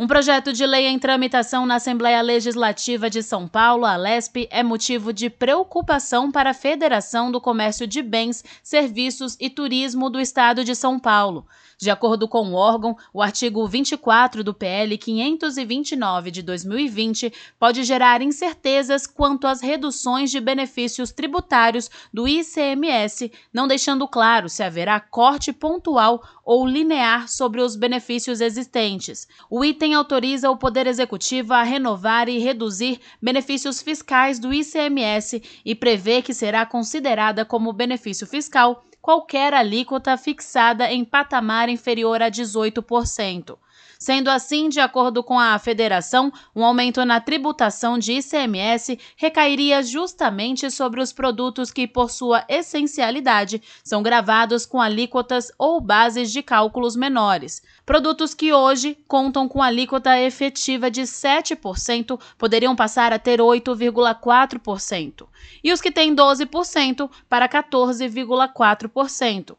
Um projeto de lei em tramitação na Assembleia Legislativa de São Paulo, a LESP, é motivo de preocupação para a Federação do Comércio de Bens, Serviços e Turismo do Estado de São Paulo. De acordo com o órgão, o artigo 24 do PL 529 de 2020 pode gerar incertezas quanto às reduções de benefícios tributários do ICMS, não deixando claro se haverá corte pontual ou linear sobre os benefícios existentes. O item autoriza o Poder Executivo a renovar e reduzir benefícios fiscais do ICMS e prevê que será considerada como benefício fiscal qualquer alíquota fixada em patamar inferior a 18%. Sendo assim, de acordo com a federação, um aumento na tributação de ICMS recairia justamente sobre os produtos que, por sua essencialidade, são gravados com alíquotas ou bases de cálculos menores. Produtos que hoje contam com alíquota efetiva de 7% poderiam passar a ter 8,4%, e os que têm 12% para 14,4%.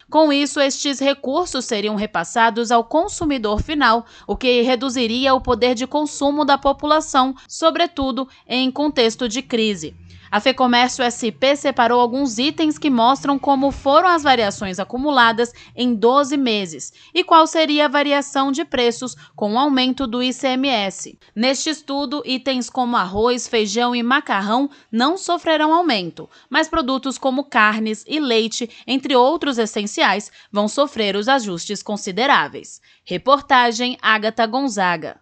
Com isso, estes recursos seriam repassados ao consumidor final, o que reduziria o poder de consumo da população, sobretudo em contexto de crise. A FEComércio SP separou alguns itens que mostram como foram as variações acumuladas em 12 meses e qual seria a variação de preços com o aumento do ICMS. Neste estudo, itens como arroz, feijão e macarrão não sofrerão aumento, mas produtos como carnes e leite, entre outros essenciais, vão sofrer os ajustes consideráveis. Reportagem Agatha Gonzaga.